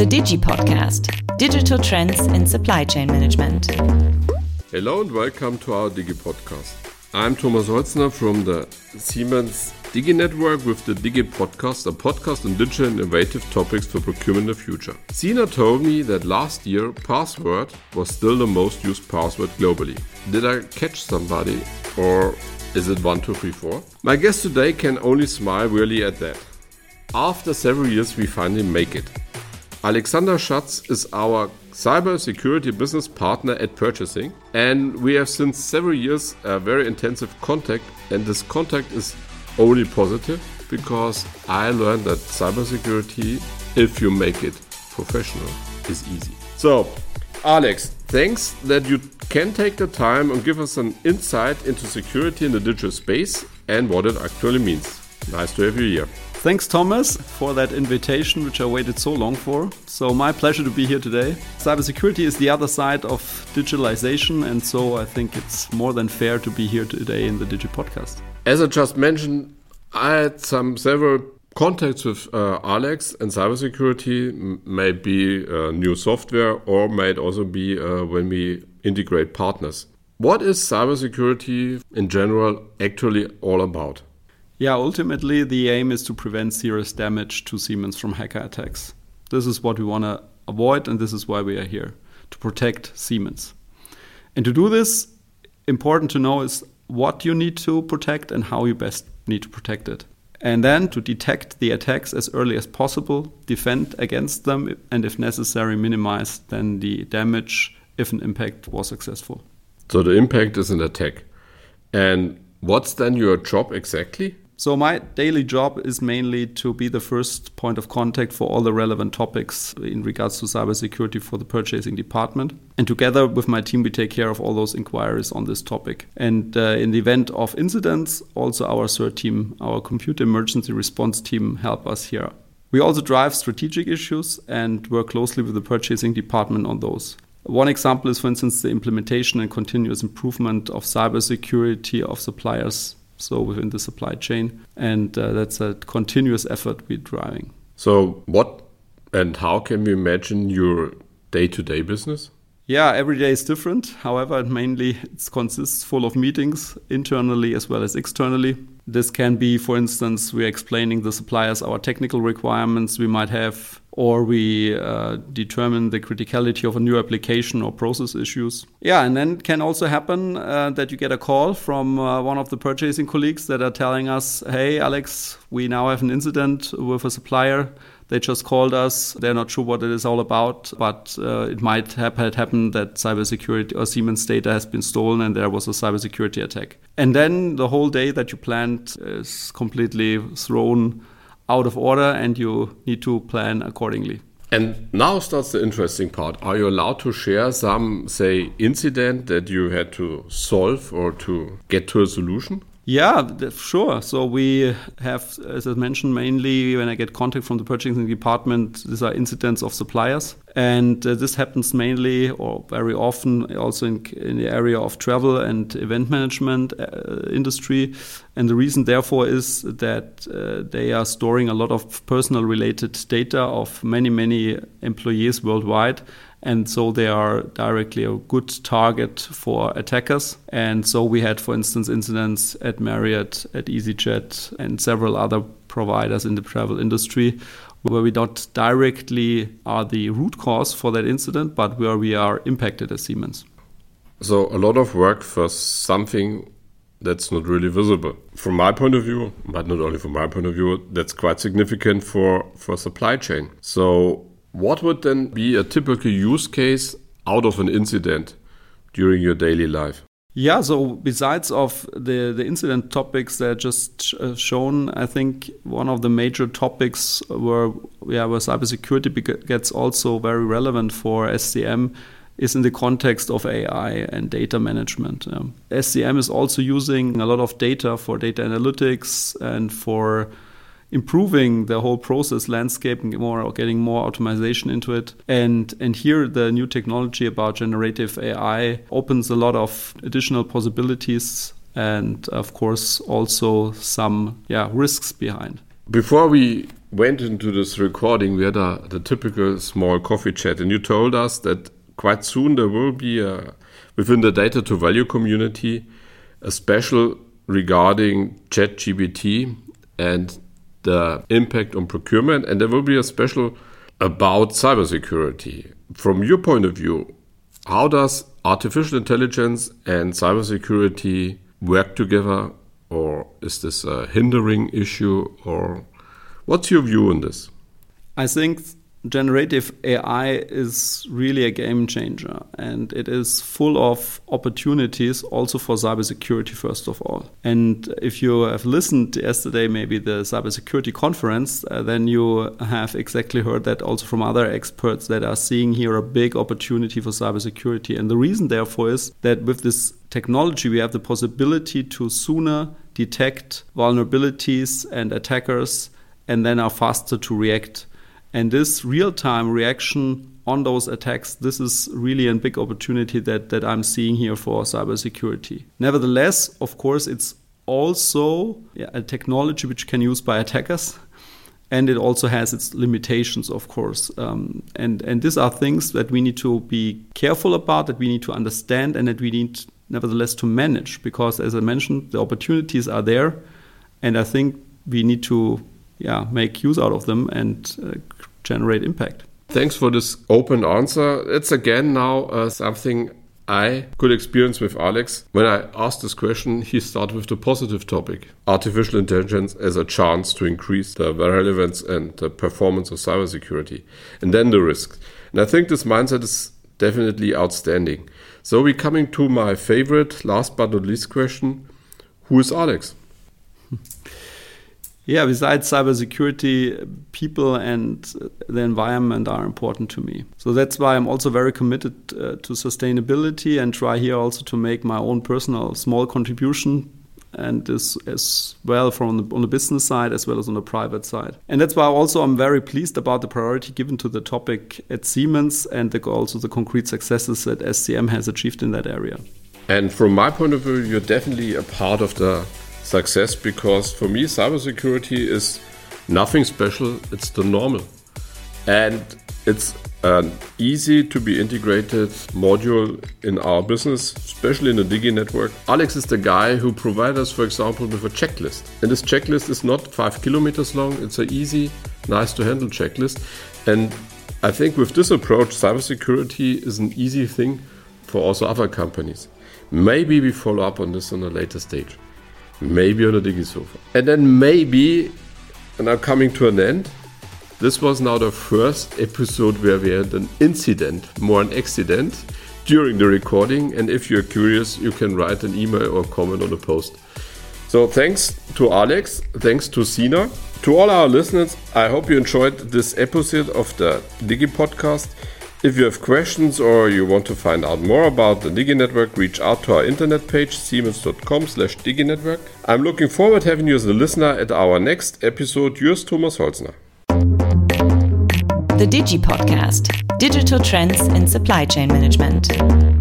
The Digi Podcast Digital Trends in Supply Chain Management. Hello and welcome to our Digi Podcast. I'm Thomas Holzner from the Siemens Digi Network with the Digi Podcast, a podcast on digital innovative topics for procurement in the future. Sina told me that last year password was still the most used password globally. Did I catch somebody or is it 1234? My guest today can only smile really at that. After several years, we finally make it. Alexander Schatz is our cybersecurity business partner at purchasing, and we have since several years a very intensive contact, and this contact is only positive because I learned that cybersecurity, if you make it professional, is easy. So, Alex, thanks that you can take the time and give us an insight into security in the digital space and what it actually means. Nice to have you here. Thanks, Thomas, for that invitation, which I waited so long for. So, my pleasure to be here today. Cybersecurity is the other side of digitalization, and so I think it's more than fair to be here today in the Digi podcast. As I just mentioned, I had some several contacts with uh, Alex and cybersecurity, may be uh, new software or might also be uh, when we integrate partners. What is cybersecurity in general actually all about? Yeah, ultimately, the aim is to prevent serious damage to Siemens from hacker attacks. This is what we want to avoid, and this is why we are here to protect Siemens. And to do this, important to know is what you need to protect and how you best need to protect it. And then to detect the attacks as early as possible, defend against them, and if necessary, minimize then the damage if an impact was successful. So the impact is an attack. And what's then your job exactly? So, my daily job is mainly to be the first point of contact for all the relevant topics in regards to cybersecurity for the purchasing department. And together with my team, we take care of all those inquiries on this topic. And uh, in the event of incidents, also our CERT team, our computer emergency response team, help us here. We also drive strategic issues and work closely with the purchasing department on those. One example is, for instance, the implementation and continuous improvement of cybersecurity of suppliers so within the supply chain. And uh, that's a continuous effort we're driving. So, what and how can we imagine your day to day business? Yeah, every day is different. However, it mainly it consists full of meetings internally as well as externally. This can be, for instance, we're explaining the suppliers our technical requirements we might have, or we uh, determine the criticality of a new application or process issues. Yeah, and then it can also happen uh, that you get a call from uh, one of the purchasing colleagues that are telling us, hey, Alex, we now have an incident with a supplier they just called us. They're not sure what it is all about, but uh, it might have happened that cybersecurity or Siemens data has been stolen and there was a cybersecurity attack. And then the whole day that you planned is completely thrown out of order and you need to plan accordingly. And now starts the interesting part. Are you allowed to share some, say, incident that you had to solve or to get to a solution? Yeah, sure. So we have, as I mentioned, mainly when I get contact from the purchasing department, these are incidents of suppliers. And uh, this happens mainly or very often also in, in the area of travel and event management uh, industry. And the reason, therefore, is that uh, they are storing a lot of personal related data of many, many employees worldwide and so they are directly a good target for attackers. And so we had, for instance, incidents at Marriott, at EasyJet, and several other providers in the travel industry where we not directly are the root cause for that incident, but where we are impacted as Siemens. So a lot of work for something that's not really visible. From my point of view, but not only from my point of view, that's quite significant for, for supply chain. So what would then be a typical use case out of an incident during your daily life? Yeah, so besides of the, the incident topics that I just uh, shown, I think one of the major topics where yeah where cybersecurity gets also very relevant for SCM is in the context of AI and data management. Um, SCM is also using a lot of data for data analytics and for improving the whole process landscape and more or getting more automation into it. And and here the new technology about generative AI opens a lot of additional possibilities and of course also some yeah risks behind. Before we went into this recording, we had a, the typical small coffee chat, and you told us that quite soon there will be a, within the data to value community a special regarding ChatGPT and the impact on procurement, and there will be a special about cybersecurity. From your point of view, how does artificial intelligence and cybersecurity work together, or is this a hindering issue, or what's your view on this? I think generative AI is really a game changer and it is full of opportunities also for cybersecurity, first of all. And if you have listened yesterday, maybe the cybersecurity conference, uh, then you have exactly heard that also from other experts that are seeing here a big opportunity for cybersecurity. And the reason, therefore, is that with this technology, we have the possibility to sooner detect vulnerabilities and attackers and then are faster to react and this real time reaction on those attacks, this is really a big opportunity that, that I'm seeing here for cybersecurity. Nevertheless, of course, it's also a technology which can use by attackers. And it also has its limitations, of course. Um, and, and these are things that we need to be careful about, that we need to understand, and that we need, nevertheless, to manage. Because, as I mentioned, the opportunities are there. And I think we need to yeah, make use out of them and uh, generate impact. Thanks for this open answer. It's again now uh, something I could experience with Alex. When I asked this question, he started with the positive topic artificial intelligence as a chance to increase the relevance and the performance of cybersecurity, and then the risks. And I think this mindset is definitely outstanding. So, we're coming to my favorite, last but not least question Who is Alex? yeah, besides cybersecurity, people and the environment are important to me. So that's why I'm also very committed uh, to sustainability and try here also to make my own personal small contribution and this as well from the, on the business side as well as on the private side. And that's why also I'm very pleased about the priority given to the topic at Siemens and the, also the concrete successes that SCM has achieved in that area. And from my point of view, you're definitely a part of the success because for me, cybersecurity is nothing special, it's the normal. And it's an easy to be integrated module in our business, especially in the Digi network. Alex is the guy who provides us, for example, with a checklist. And this checklist is not five kilometers long, it's an easy, nice to handle checklist. And I think with this approach, cybersecurity is an easy thing for also other companies. Maybe we follow up on this on a later stage maybe on a digi sofa. And then maybe, and I'm coming to an end, this was now the first episode where we had an incident, more an accident, during the recording. And if you're curious, you can write an email or comment on the post. So thanks to Alex, thanks to Sina. To all our listeners, I hope you enjoyed this episode of the Digi podcast. If you have questions or you want to find out more about the Digi Network, reach out to our internet page siemens.com slash diginetwork. I'm looking forward to having you as a listener at our next episode. Yours, Thomas Holzner. The Digi Podcast Digital Trends in Supply Chain Management.